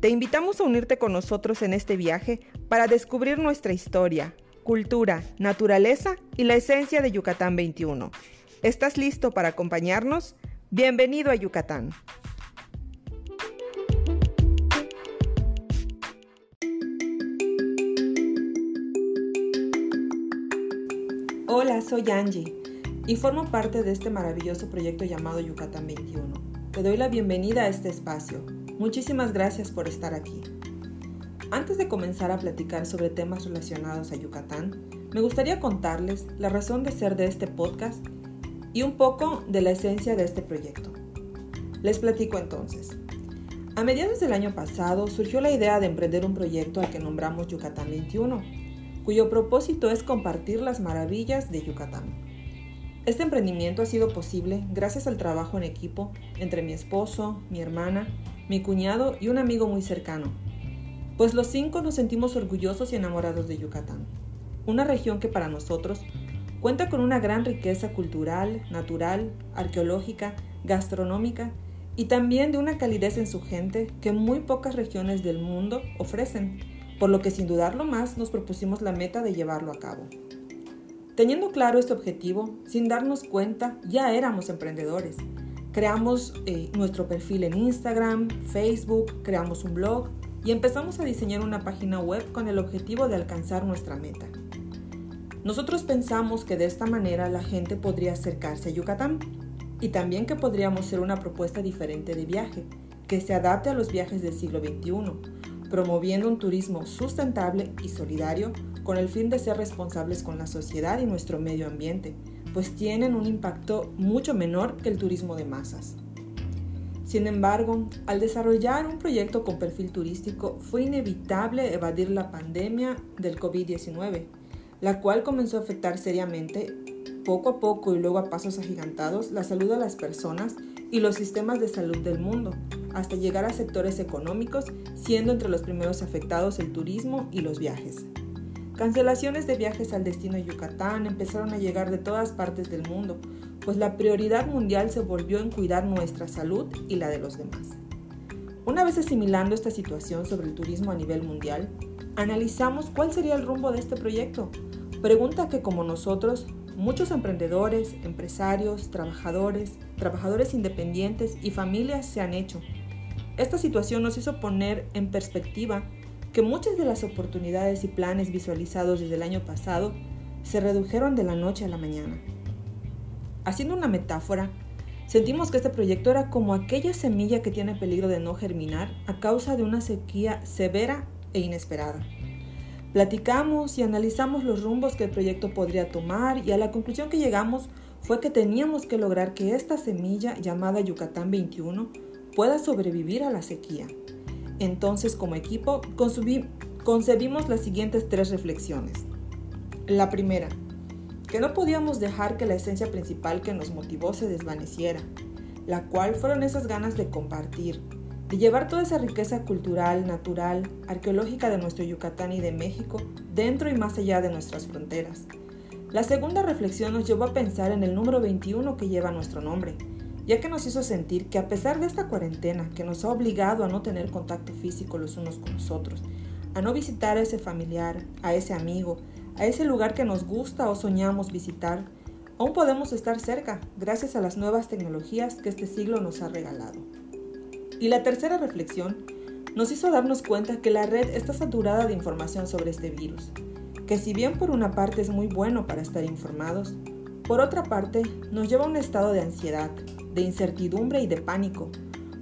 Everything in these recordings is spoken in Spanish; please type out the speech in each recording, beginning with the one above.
Te invitamos a unirte con nosotros en este viaje para descubrir nuestra historia, cultura, naturaleza y la esencia de Yucatán 21. ¿Estás listo para acompañarnos? Bienvenido a Yucatán. Hola, soy Angie y formo parte de este maravilloso proyecto llamado Yucatán 21. Te doy la bienvenida a este espacio Muchísimas gracias por estar aquí. Antes de comenzar a platicar sobre temas relacionados a Yucatán, me gustaría contarles la razón de ser de este podcast y un poco de la esencia de este proyecto. Les platico entonces. A mediados del año pasado surgió la idea de emprender un proyecto al que nombramos Yucatán 21, cuyo propósito es compartir las maravillas de Yucatán. Este emprendimiento ha sido posible gracias al trabajo en equipo entre mi esposo, mi hermana mi cuñado y un amigo muy cercano, pues los cinco nos sentimos orgullosos y enamorados de Yucatán, una región que para nosotros cuenta con una gran riqueza cultural, natural, arqueológica, gastronómica y también de una calidez en su gente que muy pocas regiones del mundo ofrecen, por lo que sin dudarlo más nos propusimos la meta de llevarlo a cabo. Teniendo claro este objetivo, sin darnos cuenta, ya éramos emprendedores Creamos eh, nuestro perfil en Instagram, Facebook, creamos un blog y empezamos a diseñar una página web con el objetivo de alcanzar nuestra meta. Nosotros pensamos que de esta manera la gente podría acercarse a Yucatán y también que podríamos ser una propuesta diferente de viaje, que se adapte a los viajes del siglo XXI, promoviendo un turismo sustentable y solidario con el fin de ser responsables con la sociedad y nuestro medio ambiente, pues tienen un impacto mucho menor que el turismo de masas. Sin embargo, al desarrollar un proyecto con perfil turístico fue inevitable evadir la pandemia del COVID-19, la cual comenzó a afectar seriamente, poco a poco y luego a pasos agigantados, la salud de las personas y los sistemas de salud del mundo, hasta llegar a sectores económicos, siendo entre los primeros afectados el turismo y los viajes. Cancelaciones de viajes al destino Yucatán empezaron a llegar de todas partes del mundo, pues la prioridad mundial se volvió en cuidar nuestra salud y la de los demás. Una vez asimilando esta situación sobre el turismo a nivel mundial, analizamos cuál sería el rumbo de este proyecto. Pregunta que como nosotros, muchos emprendedores, empresarios, trabajadores, trabajadores independientes y familias se han hecho. Esta situación nos hizo poner en perspectiva que muchas de las oportunidades y planes visualizados desde el año pasado se redujeron de la noche a la mañana. Haciendo una metáfora, sentimos que este proyecto era como aquella semilla que tiene peligro de no germinar a causa de una sequía severa e inesperada. Platicamos y analizamos los rumbos que el proyecto podría tomar y a la conclusión que llegamos fue que teníamos que lograr que esta semilla llamada Yucatán 21 pueda sobrevivir a la sequía. Entonces, como equipo, concebimos las siguientes tres reflexiones. La primera, que no podíamos dejar que la esencia principal que nos motivó se desvaneciera, la cual fueron esas ganas de compartir, de llevar toda esa riqueza cultural, natural, arqueológica de nuestro Yucatán y de México dentro y más allá de nuestras fronteras. La segunda reflexión nos llevó a pensar en el número 21 que lleva nuestro nombre, ya que nos hizo sentir que a pesar de esta cuarentena que nos ha obligado a no tener contacto físico los unos con los otros, a no visitar a ese familiar, a ese amigo, a ese lugar que nos gusta o soñamos visitar, aún podemos estar cerca gracias a las nuevas tecnologías que este siglo nos ha regalado. Y la tercera reflexión nos hizo darnos cuenta que la red está saturada de información sobre este virus, que si bien por una parte es muy bueno para estar informados, por otra parte nos lleva a un estado de ansiedad, de incertidumbre y de pánico,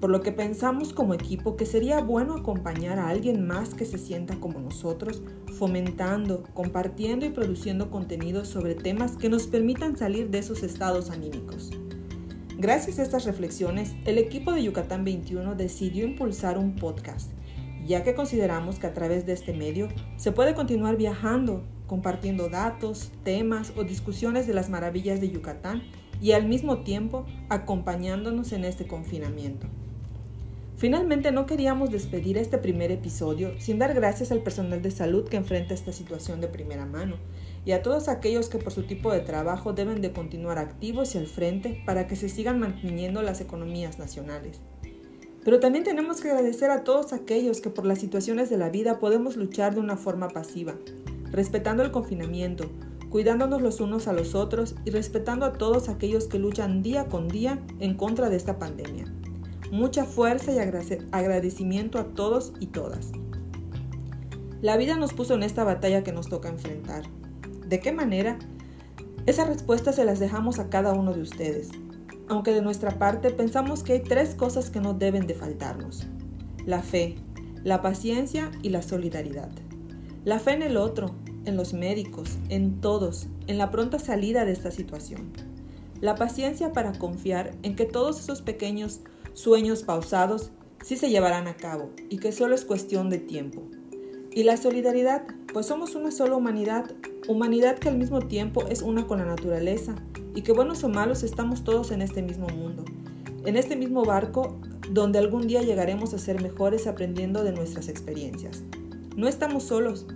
por lo que pensamos como equipo que sería bueno acompañar a alguien más que se sienta como nosotros, fomentando, compartiendo y produciendo contenidos sobre temas que nos permitan salir de esos estados anímicos. Gracias a estas reflexiones, el equipo de Yucatán 21 decidió impulsar un podcast ya que consideramos que a través de este medio se puede continuar viajando, compartiendo datos, temas o discusiones de las maravillas de Yucatán y al mismo tiempo acompañándonos en este confinamiento. Finalmente no queríamos despedir este primer episodio sin dar gracias al personal de salud que enfrenta esta situación de primera mano y a todos aquellos que por su tipo de trabajo deben de continuar activos y al frente para que se sigan manteniendo las economías nacionales. Pero también tenemos que agradecer a todos aquellos que por las situaciones de la vida podemos luchar de una forma pasiva, respetando el confinamiento, cuidándonos los unos a los otros y respetando a todos aquellos que luchan día con día en contra de esta pandemia. Mucha fuerza y agradecimiento a todos y todas. La vida nos puso en esta batalla que nos toca enfrentar. ¿De qué manera? Esas respuestas se las dejamos a cada uno de ustedes, aunque de nuestra parte pensamos que hay tres cosas que no deben de faltarnos. La fe, la paciencia y la solidaridad. La fe en el otro, en los médicos, en todos, en la pronta salida de esta situación. La paciencia para confiar en que todos esos pequeños sueños pausados sí se llevarán a cabo y que solo es cuestión de tiempo. Y la solidaridad, pues somos una sola humanidad, humanidad que al mismo tiempo es una con la naturaleza y que buenos o malos estamos todos en este mismo mundo, en este mismo barco donde algún día llegaremos a ser mejores aprendiendo de nuestras experiencias. No estamos solos.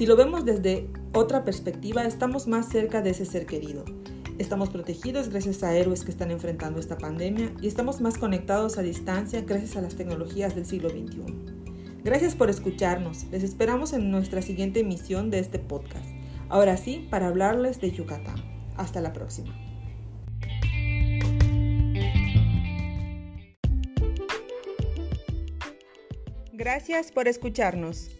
Si lo vemos desde otra perspectiva, estamos más cerca de ese ser querido. Estamos protegidos gracias a héroes que están enfrentando esta pandemia y estamos más conectados a distancia gracias a las tecnologías del siglo XXI. Gracias por escucharnos. Les esperamos en nuestra siguiente emisión de este podcast. Ahora sí, para hablarles de Yucatán. Hasta la próxima. Gracias por escucharnos.